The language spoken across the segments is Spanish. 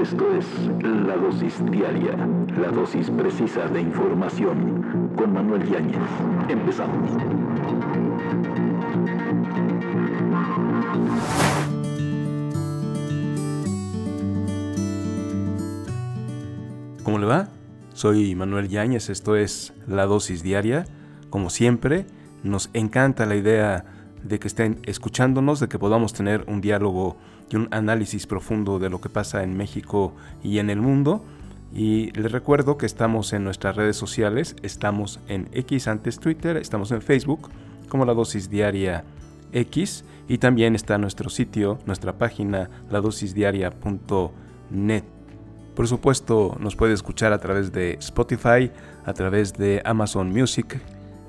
Esto es La Dosis Diaria, la dosis precisa de información con Manuel Yáñez. Empezamos. ¿Cómo le va? Soy Manuel Yáñez, esto es La Dosis Diaria. Como siempre, nos encanta la idea de que estén escuchándonos, de que podamos tener un diálogo y un análisis profundo de lo que pasa en México y en el mundo. Y les recuerdo que estamos en nuestras redes sociales, estamos en X antes Twitter, estamos en Facebook como La Dosis Diaria X y también está nuestro sitio, nuestra página ladosisdiaria.net. Por supuesto, nos puede escuchar a través de Spotify, a través de Amazon Music,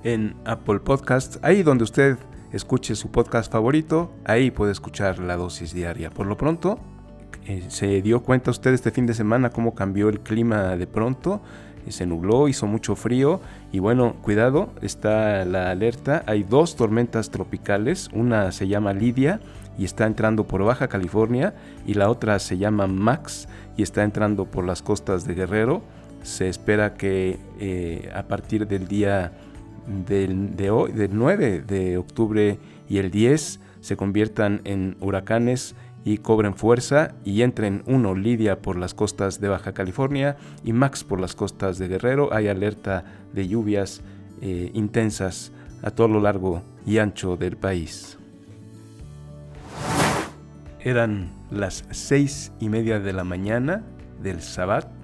en Apple Podcasts, ahí donde usted escuche su podcast favorito, ahí puede escuchar la dosis diaria. Por lo pronto, eh, se dio cuenta usted este fin de semana cómo cambió el clima de pronto, se nubló, hizo mucho frío y bueno, cuidado, está la alerta, hay dos tormentas tropicales, una se llama Lidia y está entrando por Baja California y la otra se llama Max y está entrando por las costas de Guerrero. Se espera que eh, a partir del día del, de hoy, del 9 de octubre y el 10 se conviertan en huracanes y cobren fuerza y entren uno Lidia por las costas de Baja California y Max por las costas de Guerrero. Hay alerta de lluvias eh, intensas a todo lo largo y ancho del país. Eran las seis y media de la mañana del Sabbat.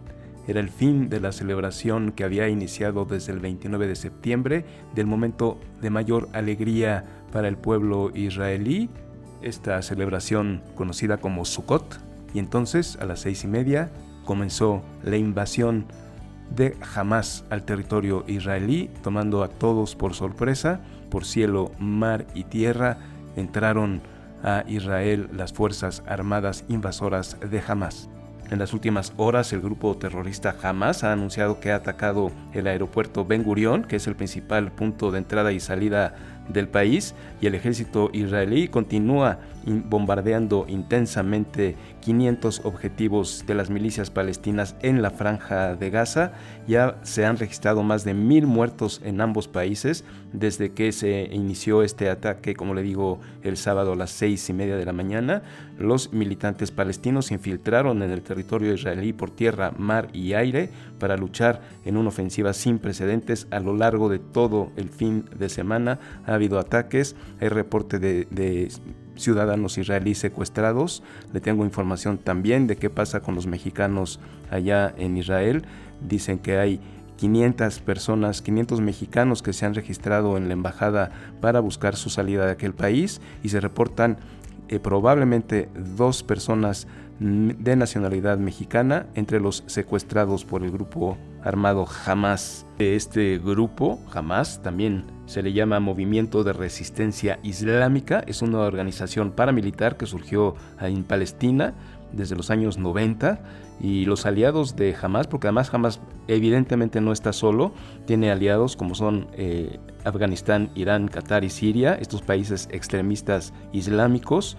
Era el fin de la celebración que había iniciado desde el 29 de septiembre, del momento de mayor alegría para el pueblo israelí, esta celebración conocida como Sukkot. Y entonces, a las seis y media, comenzó la invasión de Hamas al territorio israelí, tomando a todos por sorpresa, por cielo, mar y tierra, entraron a Israel las Fuerzas Armadas Invasoras de Hamas. En las últimas horas, el grupo terrorista Hamas ha anunciado que ha atacado el aeropuerto Ben Gurion, que es el principal punto de entrada y salida del país, y el ejército israelí continúa bombardeando intensamente 500 objetivos de las milicias palestinas en la franja de Gaza. Ya se han registrado más de mil muertos en ambos países desde que se inició este ataque, como le digo, el sábado a las seis y media de la mañana. Los militantes palestinos infiltraron en el territorio israelí por tierra, mar y aire para luchar en una ofensiva sin precedentes a lo largo de todo el fin de semana. Habido ataques, hay reporte de, de ciudadanos israelíes secuestrados. Le tengo información también de qué pasa con los mexicanos allá en Israel. Dicen que hay 500 personas, 500 mexicanos que se han registrado en la embajada para buscar su salida de aquel país y se reportan eh, probablemente dos personas de nacionalidad mexicana entre los secuestrados por el grupo armado Hamas. Este grupo, Hamas, también se le llama Movimiento de Resistencia Islámica, es una organización paramilitar que surgió en Palestina desde los años 90 y los aliados de Hamas, porque además Hamas evidentemente no está solo, tiene aliados como son eh, Afganistán, Irán, Qatar y Siria, estos países extremistas islámicos,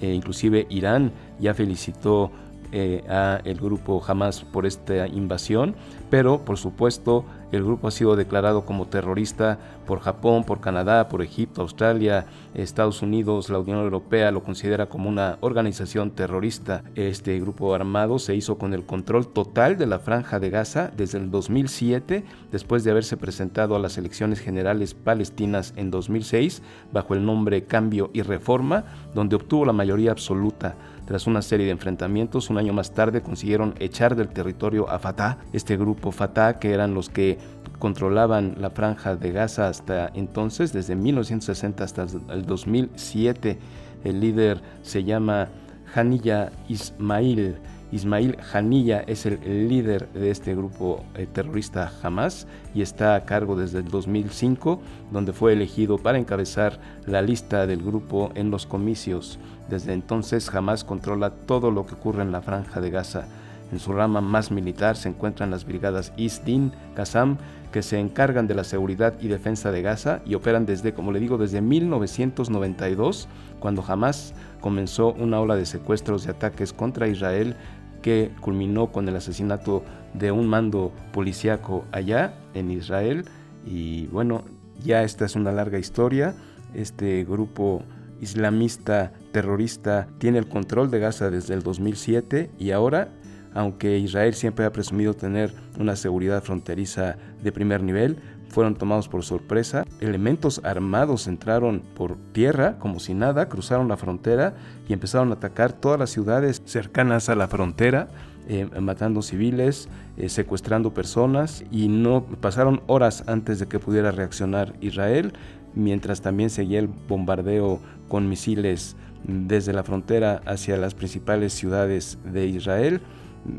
e inclusive Irán ya felicitó eh, a el grupo Hamas por esta invasión, pero por supuesto el grupo ha sido declarado como terrorista por Japón, por Canadá, por Egipto, Australia, Estados Unidos, la Unión Europea lo considera como una organización terrorista. Este grupo armado se hizo con el control total de la franja de Gaza desde el 2007, después de haberse presentado a las elecciones generales palestinas en 2006 bajo el nombre Cambio y Reforma, donde obtuvo la mayoría absoluta. Tras una serie de enfrentamientos, un año más tarde consiguieron echar del territorio a Fatah, este grupo Fatah que eran los que controlaban la franja de Gaza hasta entonces, desde 1960 hasta el 2007. El líder se llama Hanilla Ismail. Ismail Hanilla es el líder de este grupo eh, terrorista Hamas y está a cargo desde el 2005, donde fue elegido para encabezar la lista del grupo en los comicios. Desde entonces Hamas controla todo lo que ocurre en la franja de Gaza. En su rama más militar se encuentran las brigadas Isdin, Qassam, que se encargan de la seguridad y defensa de Gaza y operan desde, como le digo, desde 1992, cuando jamás comenzó una ola de secuestros y ataques contra Israel que culminó con el asesinato de un mando policíaco allá en Israel. Y bueno, ya esta es una larga historia. Este grupo islamista terrorista tiene el control de Gaza desde el 2007 y ahora aunque Israel siempre ha presumido tener una seguridad fronteriza de primer nivel, fueron tomados por sorpresa. Elementos armados entraron por tierra como si nada, cruzaron la frontera y empezaron a atacar todas las ciudades cercanas a la frontera, eh, matando civiles, eh, secuestrando personas y no pasaron horas antes de que pudiera reaccionar Israel, mientras también seguía el bombardeo con misiles desde la frontera hacia las principales ciudades de Israel.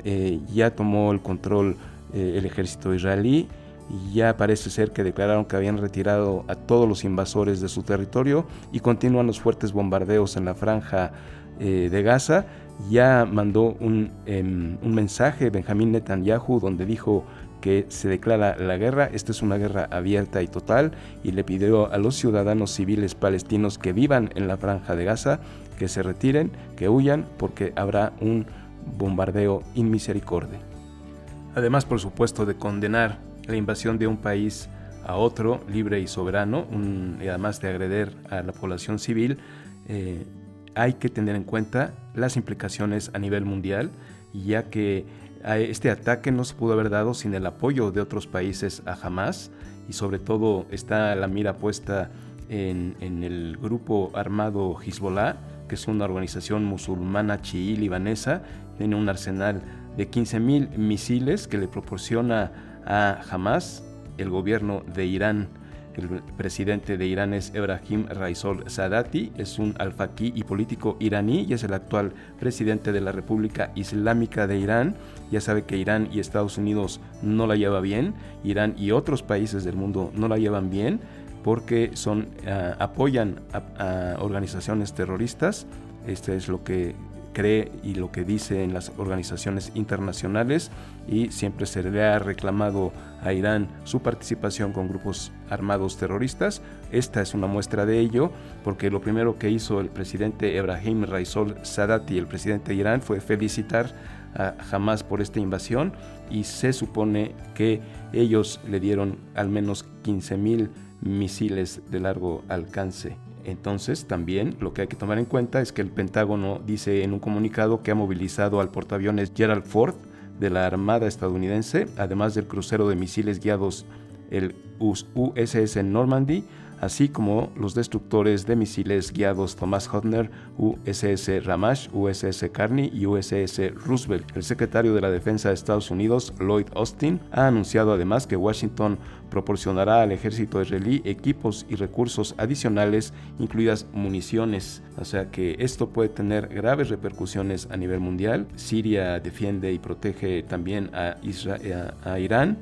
Eh, ya tomó el control eh, el ejército israelí ya parece ser que declararon que habían retirado a todos los invasores de su territorio y continúan los fuertes bombardeos en la franja eh, de Gaza. Ya mandó un, em, un mensaje Benjamín Netanyahu donde dijo que se declara la guerra, esta es una guerra abierta y total, y le pidió a los ciudadanos civiles palestinos que vivan en la franja de Gaza que se retiren, que huyan, porque habrá un bombardeo inmisericordia. Además, por supuesto, de condenar la invasión de un país a otro, libre y soberano, y además de agreder a la población civil, eh, hay que tener en cuenta las implicaciones a nivel mundial, ya que este ataque no se pudo haber dado sin el apoyo de otros países a Hamas, y sobre todo está la mira puesta en, el grupo armado Hezbollah, que es una organización musulmana chií libanesa tiene un arsenal de 15.000 misiles que le proporciona a Hamas el gobierno de Irán. El presidente de Irán es Ebrahim Raisol Sadati, es un alfaquí y político iraní y es el actual presidente de la República Islámica de Irán. Ya sabe que Irán y Estados Unidos no la llevan bien, Irán y otros países del mundo no la llevan bien porque son, ah, apoyan a, a organizaciones terroristas. Este es lo que cree y lo que dice en las organizaciones internacionales y siempre se le ha reclamado a Irán su participación con grupos armados terroristas. Esta es una muestra de ello porque lo primero que hizo el presidente Ebrahim Raisol Sadati, el presidente de Irán, fue felicitar a Hamas por esta invasión y se supone que ellos le dieron al menos 15 mil misiles de largo alcance. Entonces, también lo que hay que tomar en cuenta es que el Pentágono dice en un comunicado que ha movilizado al portaaviones Gerald Ford de la Armada estadounidense, además del crucero de misiles guiados el USS Normandy, así como los destructores de misiles guiados Thomas Hodner, USS Ramash, USS Carney y USS Roosevelt. El secretario de la Defensa de Estados Unidos, Lloyd Austin, ha anunciado además que Washington proporcionará al ejército israelí equipos y recursos adicionales, incluidas municiones. O sea que esto puede tener graves repercusiones a nivel mundial. Siria defiende y protege también a, a Irán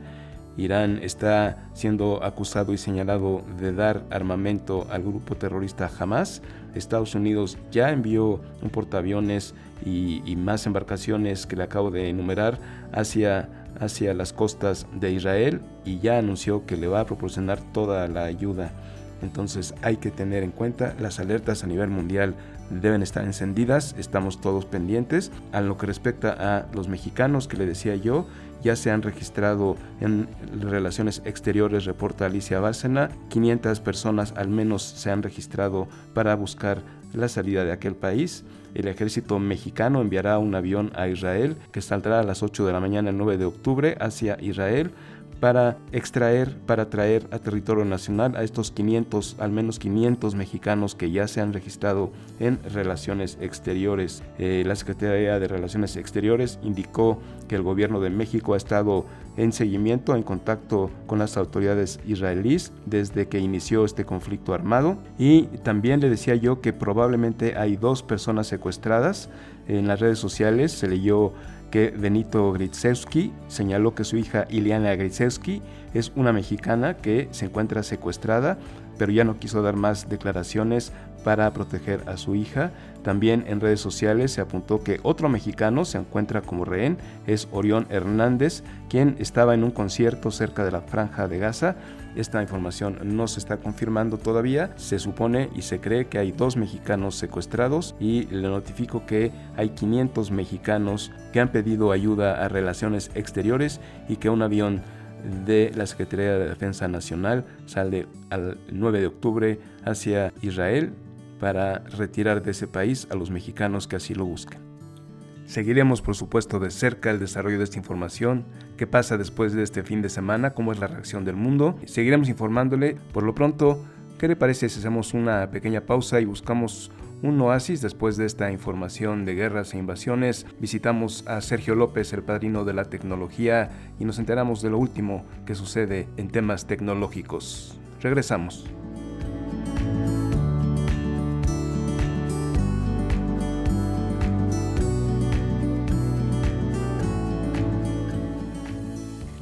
Irán está siendo acusado y señalado de dar armamento al grupo terrorista Hamas. Estados Unidos ya envió un portaaviones y, más embarcaciones que le acabo de enumerar hacia, hacia las costas de Israel y ya anunció que le va a proporcionar toda la ayuda. Entonces hay que tener en cuenta las alertas a nivel mundial deben estar encendidas, estamos todos pendientes. A lo que respecta a los mexicanos que le decía yo, ya se han registrado en relaciones exteriores, reporta Alicia Bárcena, 500 personas al menos se han registrado para buscar la salida de aquel país. El ejército mexicano enviará un avión a Israel que saldrá a las 8 de la mañana el 9 de octubre hacia Israel para extraer, para traer a territorio nacional a estos 500, al menos 500 mexicanos que ya se han registrado en relaciones exteriores. Eh, la Secretaría de Relaciones Exteriores indicó que el gobierno de México ha estado en seguimiento, en contacto con las autoridades israelíes desde que inició este conflicto armado. Y también le decía yo que probablemente hay dos personas secuestradas. En las redes sociales se leyó que Benito Gritzewski señaló que su hija Iliana Gritzewski es una mexicana que se encuentra secuestrada, pero ya no quiso dar más declaraciones para proteger a su hija. También en redes sociales se apuntó que otro mexicano se encuentra como rehén, es Orión Hernández, quien estaba en un concierto cerca de la franja de Gaza. Esta información no se está confirmando todavía. Se supone y se cree que hay dos mexicanos secuestrados y le notifico que hay 500 mexicanos que han pedido ayuda a relaciones exteriores y que un avión de la Secretaría de Defensa Nacional sale al 9 de octubre hacia Israel para retirar de ese país a los mexicanos que así lo busquen. Seguiremos por supuesto de cerca el desarrollo de esta información, qué pasa después de este fin de semana, cómo es la reacción del mundo. Seguiremos informándole. Por lo pronto, ¿qué le parece si hacemos una pequeña pausa y buscamos un oasis después de esta información de guerras e invasiones? Visitamos a Sergio López, el padrino de la tecnología, y nos enteramos de lo último que sucede en temas tecnológicos. Regresamos.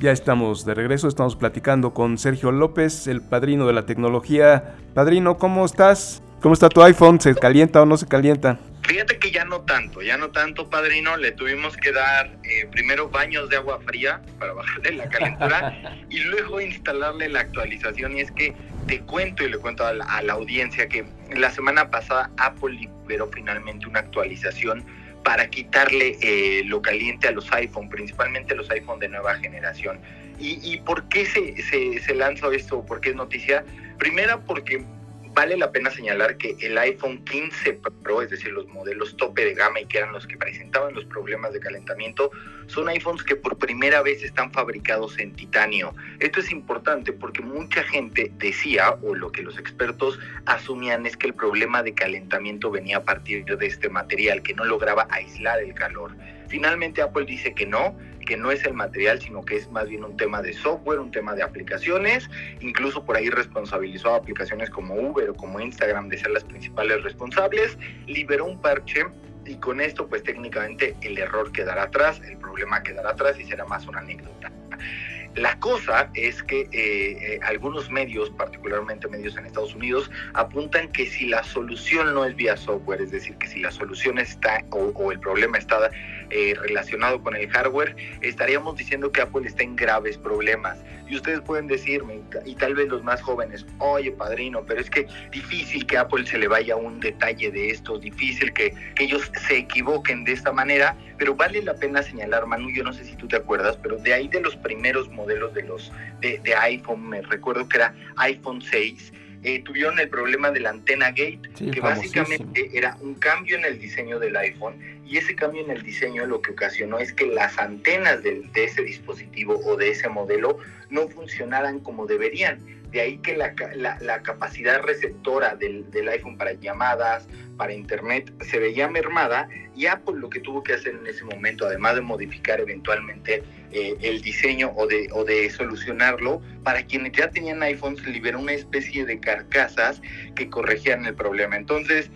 Ya estamos de regreso, estamos platicando con Sergio López, el padrino de la tecnología. Padrino, ¿cómo estás? ¿Cómo está tu iPhone? ¿Se calienta o no se calienta? Fíjate que ya no tanto, ya no tanto, padrino. Le tuvimos que dar eh, primero baños de agua fría para bajarle la calentura y luego instalarle la actualización. Y es que te cuento y le cuento a la, a la audiencia que la semana pasada Apple liberó finalmente una actualización para quitarle eh, lo caliente a los iPhone, principalmente los iPhone de nueva generación. ¿Y, y por qué se, se, se lanzó esto? ¿Por qué es noticia? Primera, porque vale la pena señalar que el iPhone 15 Pro, es decir, los modelos tope de gama y que eran los que presentaban los problemas de calentamiento, son iPhones que por primera vez están fabricados en titanio. Esto es importante porque mucha gente decía, o lo que los expertos asumían es que el problema de calentamiento venía a partir de este material, que no lograba aislar el calor. Finalmente Apple dice que no, que no es el material, sino que es más bien un tema de software, un tema de aplicaciones. Incluso por ahí responsabilizó a aplicaciones como Uber o como Instagram de ser las principales responsables. Liberó un parche y con esto pues técnicamente el error quedará atrás, el problema quedará atrás y será más una anécdota. La cosa es que eh, eh, algunos medios, particularmente medios en Estados Unidos, apuntan que si la solución no es vía software, es decir, que si la solución está o, el problema está eh, relacionado con el hardware, estaríamos diciendo que Apple está en graves problemas. Y ustedes pueden decirme, y tal vez los más jóvenes, oye padrino, pero es que difícil que Apple se le vaya un detalle de estos, difícil que, que ellos se equivoquen de esta manera, pero vale la pena señalar, Manu, yo no sé si tú te acuerdas, pero de ahí de los primeros modelos de los de, de iPhone, me recuerdo que era iPhone 6, eh, tuvieron el problema de la antena gate, Sí, que básicamente era un cambio en el diseño del iPhone y ese cambio en el diseño lo que ocasionó es que las antenas del- de ese dispositivo o de ese modelo no funcionaran como deberían. De ahí que la, la- la capacidad receptora del, del iPhone para llamadas, para internet, se veía mermada y Apple lo que tuvo que hacer en ese momento, además de modificar eventualmente eh, el diseño o de, o de solucionarlo, para quienes ya tenían iPhones liberó una especie de carcasas que corregían el problema. Entonces,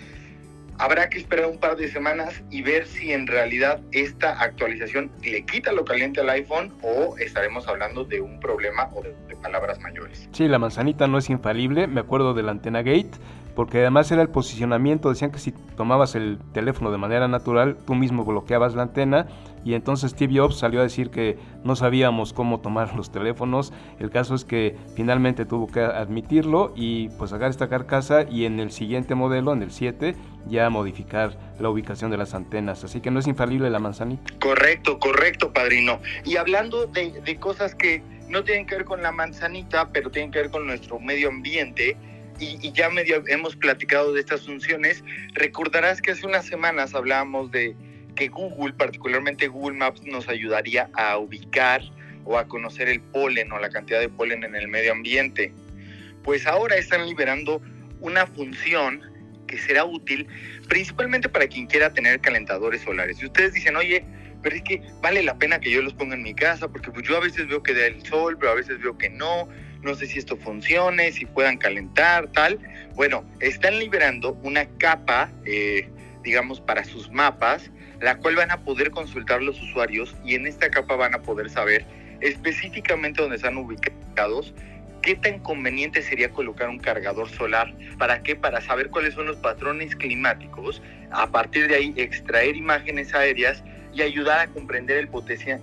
habrá que esperar un par de semanas y ver si en realidad esta actualización le quita lo caliente al iPhone o estaremos hablando de un problema o de, palabras mayores. Sí, la manzanita no es infalible, me acuerdo de la antena gate, porque además era el posicionamiento, decían que si tomabas el teléfono de manera natural, tú mismo bloqueabas la antena y entonces Steve Jobs salió a decir que no sabíamos cómo tomar los teléfonos. El caso es que finalmente tuvo que admitirlo y pues sacar esta carcasa y en el siguiente modelo, en el 7, ya modificar la ubicación de las antenas. Así que no es infalible la manzanita. Correcto, correcto, padrino. Y hablando de, de cosas que no tienen que ver con la manzanita, pero tienen que ver con nuestro medio ambiente, y, ya medio hemos platicado de estas funciones, recordarás que hace unas semanas hablábamos de que Google, particularmente Google Maps, nos ayudaría a ubicar o a conocer el polen o la cantidad de polen en el medio ambiente. Pues ahora están liberando una función que será útil principalmente para quien quiera tener calentadores solares. Si ustedes dicen, oye, pero es que vale la pena que yo los ponga en mi casa, porque pues yo a veces veo que da el sol, pero a veces veo que no, no sé si esto funcione, si puedan calentar, tal. Bueno, están liberando una capa, eh, digamos, para sus mapas, la cual van a poder consultar los usuarios y en esta capa van a poder saber específicamente dónde están ubicados, qué tan conveniente sería colocar un cargador solar. ¿Para qué? Para saber cuáles son los patrones climáticos, a partir de ahí extraer imágenes aéreas y ayudar a comprender el,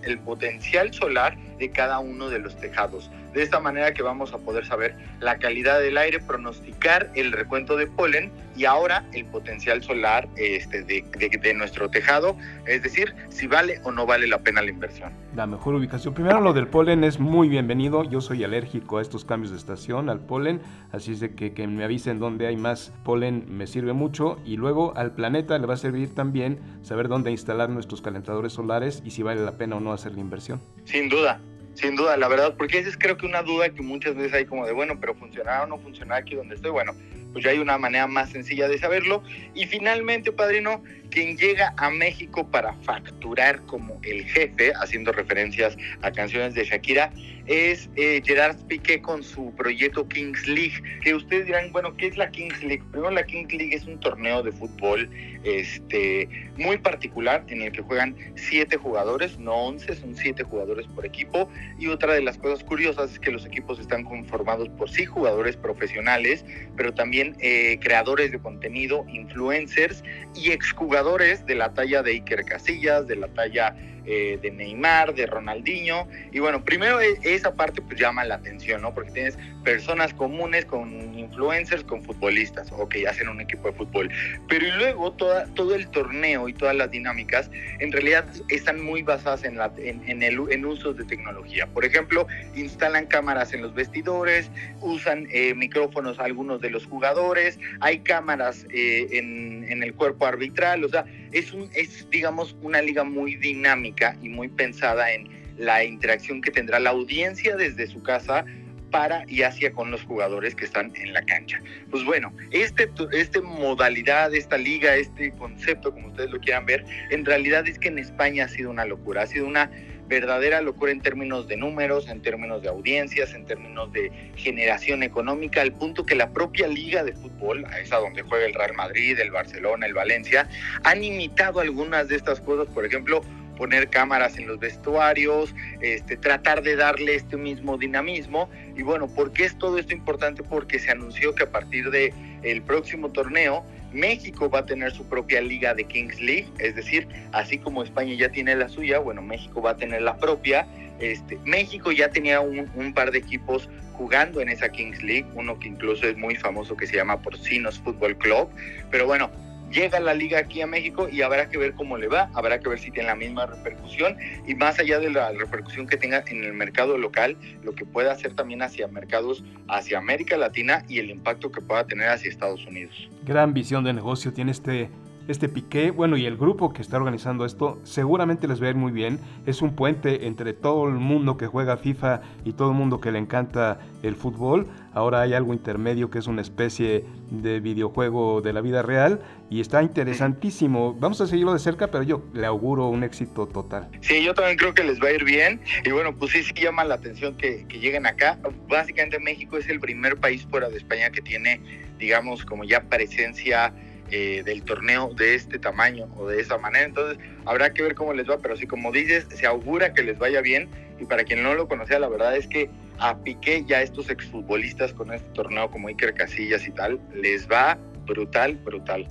el potencial solar de cada uno de los tejados. De esta manera que vamos a poder saber la calidad del aire, pronosticar el recuento de polen y ahora el potencial solar este, de, de, nuestro tejado, es decir, si vale o no vale la pena la inversión. La mejor ubicación. Primero lo del polen es muy bienvenido. Yo soy alérgico a estos cambios de estación, al polen, así es de que, que me avisen dónde hay más polen me sirve mucho. Y luego al planeta le va a servir también saber dónde instalar nuestros calentadores solares y si vale la pena o no hacer la inversión. Sin duda, sin duda, la verdad, porque esa es creo que una duda que muchas veces hay como de, bueno, pero funcionará o no funcionará aquí donde estoy. Bueno, pues ya hay una manera más sencilla de saberlo. Y finalmente, padrino, quien llega a México para facturar como el jefe, haciendo referencias a canciones de Shakira, es eh, Gerard Piqué con su proyecto Kings League, que ustedes dirán, bueno, ¿qué es la Kings League? Primero la Kings League es un torneo de fútbol este, muy particular en el que juegan siete jugadores, no once, son siete jugadores por equipo. Y otra de las cosas curiosas es que los equipos están conformados por sí jugadores profesionales, pero también eh, creadores de contenido, influencers y exjugadores de la talla de Iker Casillas, de la talla eh, de Neymar, de Ronaldinho. Y bueno, primero e, esa parte pues llama la atención, ¿no? Porque tienes personas comunes con influencers, con futbolistas, o que hacen un equipo de fútbol. Pero y luego toda, todo el torneo y todas las dinámicas en realidad están muy basadas en, la, en, el, en usos de tecnología. Por ejemplo, instalan cámaras en los vestidores, usan eh, micrófonos algunos de los jugadores, hay cámaras eh, en, en el cuerpo arbitral, o sea, es, un, es digamos una liga muy dinámica y muy pensada en la interacción que tendrá la audiencia desde su casa para y hacia con los jugadores que están en la cancha. Pues bueno, este, este modalidad, esta liga, este concepto, como ustedes lo quieran ver, en realidad es que en España ha sido una locura, ha sido una verdadera locura en términos de números, en términos de audiencias, en términos de generación económica, al punto que la propia liga de fútbol, a esa donde juega el Real Madrid, el Barcelona, el Valencia, han imitado algunas de estas cosas, por ejemplo, poner cámaras en los vestuarios, este, tratar de darle este mismo dinamismo. Y bueno, ¿por qué es todo esto importante? Porque se anunció que a partir del el próximo torneo, México va a tener su propia liga de Kings League, es decir, así como España ya tiene la suya, bueno, México va a tener la propia. Este, México ya tenía un, un par de equipos jugando en esa Kings League, uno que incluso es muy famoso que se llama Porcinos Football Club, pero bueno, llega la liga aquí a México y habrá que ver cómo le va, habrá que ver si tiene la misma repercusión y más allá de la repercusión que tenga en el mercado local, lo que pueda hacer también hacia mercados hacia América Latina y el impacto que pueda tener hacia Estados Unidos. Gran visión de negocio tiene este este Piqué, bueno, y el grupo que está organizando esto, seguramente les va a ir muy bien. Es un puente entre todo el mundo que juega FIFA y todo el mundo que le encanta el fútbol. Ahora hay algo intermedio que es una especie de videojuego de la vida real y está interesantísimo. Vamos a seguirlo de cerca, pero yo le auguro un éxito total. Sí, yo también creo que les va a ir bien. Y bueno, pues sí, sí llama la atención que, que lleguen acá. Básicamente México es el primer país fuera de España que tiene, digamos, como ya presencia eh, del torneo de este tamaño o de esa manera. Entonces habrá que ver cómo les va, pero sí, como dices, se augura que les vaya bien. Y para quien no lo conocía, la verdad es que a Piqué ya estos exfutbolistas con este torneo como Iker Casillas y tal, les va brutal, brutal.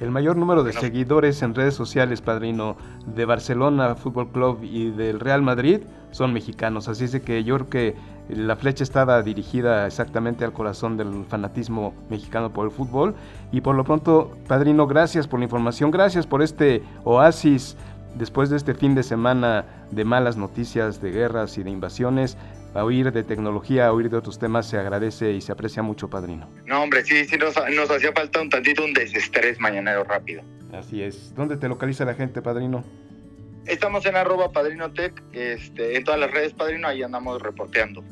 El mayor número de seguidores en redes sociales, padrino, de Barcelona Fútbol Club y del Real Madrid son mexicanos. Así es que yo creo que la flecha estaba dirigida exactamente al corazón del fanatismo mexicano por el fútbol. Y por lo pronto, padrino, gracias por la información, gracias por este oasis después de este fin de semana de malas noticias, de guerras y de invasiones a oír de tecnología, a oír de otros temas, se agradece y se aprecia mucho, padrino. No, hombre, sí, sí, nos, nos hacía falta un tantito un desestrés mañanero rápido. Así es. ¿Dónde te localiza la gente, padrino? Estamos en arroba padrinotech, este, en todas las redes padrino, ahí andamos reporteando.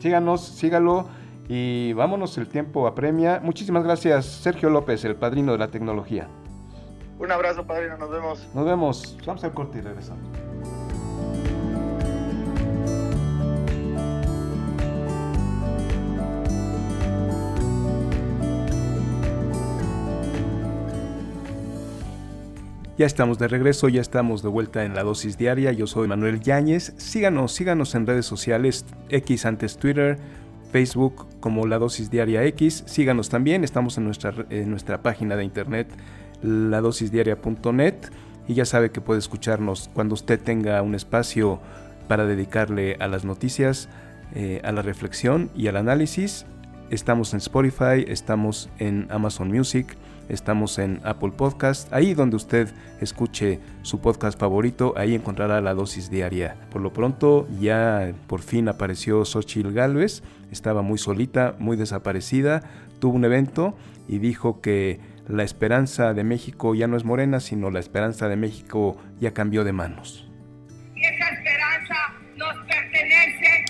Síganos, sígalo y vámonos, el tiempo apremia. Muchísimas gracias, Sergio López, el padrino de la tecnología. Un abrazo, padrino, nos vemos. Nos vemos. Vamos al corte y regresamos. Ya estamos de regreso, ya estamos de vuelta en la dosis diaria. Yo soy Manuel Yáñez. Síganos, síganos en redes sociales, X antes Twitter, Facebook como la dosis diaria X. Síganos también, estamos en nuestra, en nuestra página de internet ladosisdiaria.net y ya sabe que puede escucharnos cuando usted tenga un espacio para dedicarle a las noticias, eh, a la reflexión y al análisis. Estamos en Spotify, estamos en Amazon Music, Estamos en Apple Podcast, ahí donde usted escuche su podcast favorito, ahí encontrará la dosis diaria. Por lo pronto ya por fin apareció Xochitl Galvez, estaba muy solita, muy desaparecida, tuvo un evento y dijo que la esperanza de México ya no es morena, sino la esperanza de México ya cambió de manos. Y esa esperanza nos pertenece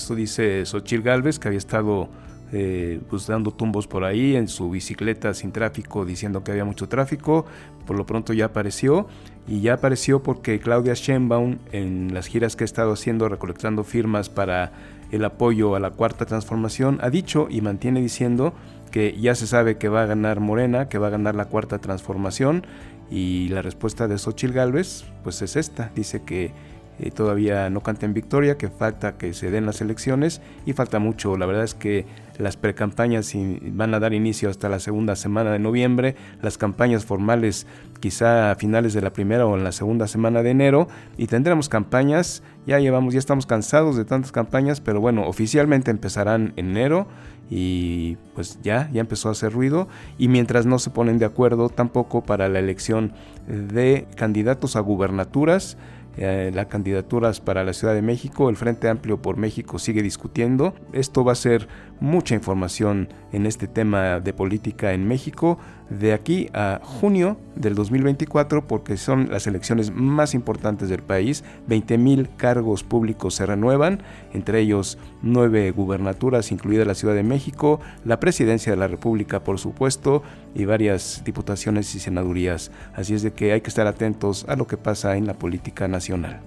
esto dice Xochil Gálvez, que había estado eh, pues dando tumbos por ahí en su bicicleta sin tráfico diciendo que había mucho tráfico. Por lo pronto ya apareció y ya apareció porque Claudia Sheinbaum en las giras que ha estado haciendo recolectando firmas para el apoyo a la cuarta transformación ha dicho y mantiene diciendo que ya se sabe que va a ganar Morena, que va a ganar la cuarta transformación y la respuesta de Xochitl Galvez pues es esta, dice que eh, todavía no canta en victoria, que falta que se den las elecciones y falta mucho. La verdad es que las precampañas van a dar inicio hasta la segunda semana de noviembre, las campañas formales quizá a finales de la primera o en la segunda semana de enero y tendremos campañas, ya llevamos, ya estamos cansados de tantas campañas, pero bueno, oficialmente empezarán en enero y pues ya, ya empezó a hacer ruido. Y mientras no se ponen de acuerdo tampoco para la elección de candidatos a gubernaturas, eh, las candidaturas para la Ciudad de México. El Frente Amplio por México sigue discutiendo. Esto va a ser mucha información en este tema de política en México de aquí a junio del 2024 porque son las elecciones más importantes del país. 20.000 cargos públicos se renuevan, entre ellos nueve gubernaturas, incluida la Ciudad de México, la presidencia de la República, por supuesto, y varias diputaciones y senadurías. Así es de que hay que estar atentos a lo que pasa en la política nacional.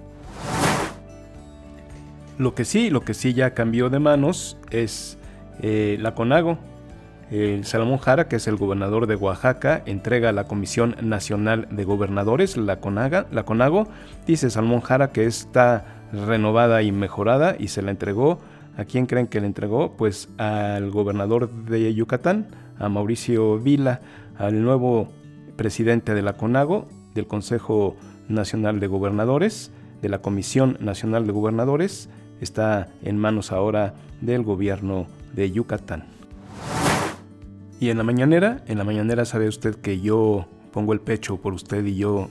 Lo que sí, lo que sí ya cambió de manos es eh, la CONAGO, el Salomón Jara, que es el gobernador de Oaxaca, entrega a la Comisión Nacional de Gobernadores, la, CONAGA, la CONAGO, dice Salomón Jara que está renovada y mejorada y se la entregó. ¿A quién creen que le entregó? Pues al gobernador de Yucatán, a Mauricio Vila, al nuevo presidente de la CONAGO, del Consejo Nacional de Gobernadores, de la Comisión Nacional de Gobernadores, está en manos ahora del gobierno de Yucatán. Y en la mañanera, en la mañanera sabe usted que yo pongo el pecho por usted y yo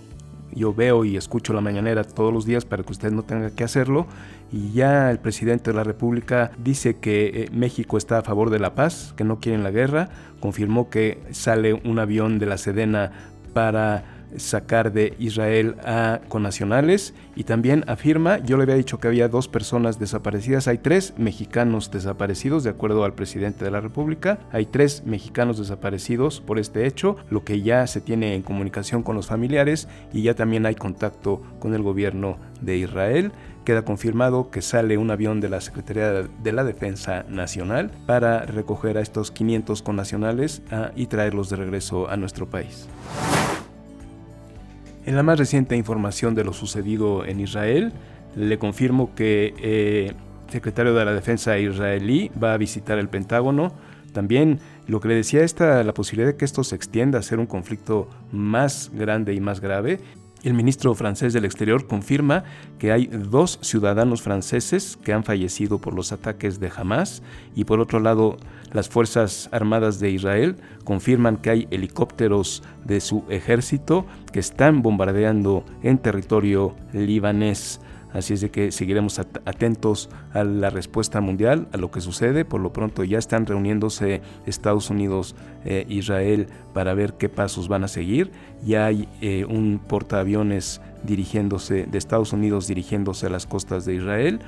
yo veo y escucho la mañanera todos los días para que usted no tenga que hacerlo. Y ya el presidente de la República dice que eh, México está a favor de la paz, que no quieren la guerra. Confirmó que sale un avión de la Sedena para sacar de Israel a conacionales y también afirma, yo le había dicho que había dos personas desaparecidas, hay tres mexicanos desaparecidos de acuerdo al presidente de la República, hay tres mexicanos desaparecidos por este hecho, lo que ya se tiene en comunicación con los familiares y ya también hay contacto con el gobierno de Israel. Queda confirmado que sale un avión de la Secretaría de la Defensa Nacional para recoger a estos 500 connacionales ah, y traerlos de regreso a nuestro país. En la más reciente información de lo sucedido en Israel, le confirmo que el eh, secretario de la Defensa israelí va a visitar el Pentágono. También lo que le decía esta, la posibilidad de que esto se extienda a ser un conflicto más grande y más grave. El ministro francés del Exterior confirma que hay dos ciudadanos franceses que han fallecido por los ataques de Hamas y por otro lado las Fuerzas Armadas de Israel confirman que hay helicópteros de su ejército que están bombardeando en territorio libanés. Así es de que seguiremos atentos a la respuesta mundial, a lo que sucede. Por lo pronto ya están reuniéndose Estados Unidos e Israel para ver qué pasos van a seguir. Ya hay eh, un portaaviones dirigiéndose de Estados Unidos dirigiéndose a las costas de Israel.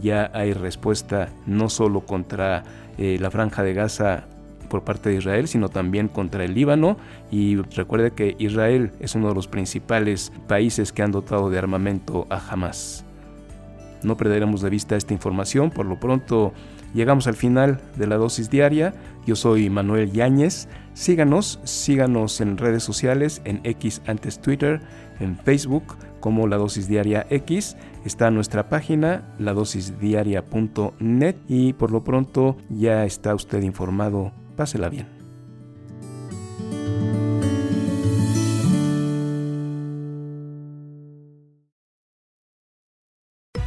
Ya hay respuesta no solo contra eh, la franja de Gaza por parte de Israel, sino también contra el Líbano. Y recuerde que Israel es uno de los principales países que han dotado de armamento a Hamas. No perderemos de vista esta información. Por lo pronto llegamos al final de la dosis diaria. Yo soy Manuel Yáñez. Síganos, síganos en redes sociales, en X antes Twitter, en Facebook como La Dosis Diaria X. Está nuestra página, ladosisdiaria.net y por lo pronto ya está usted informado. Pásela bien.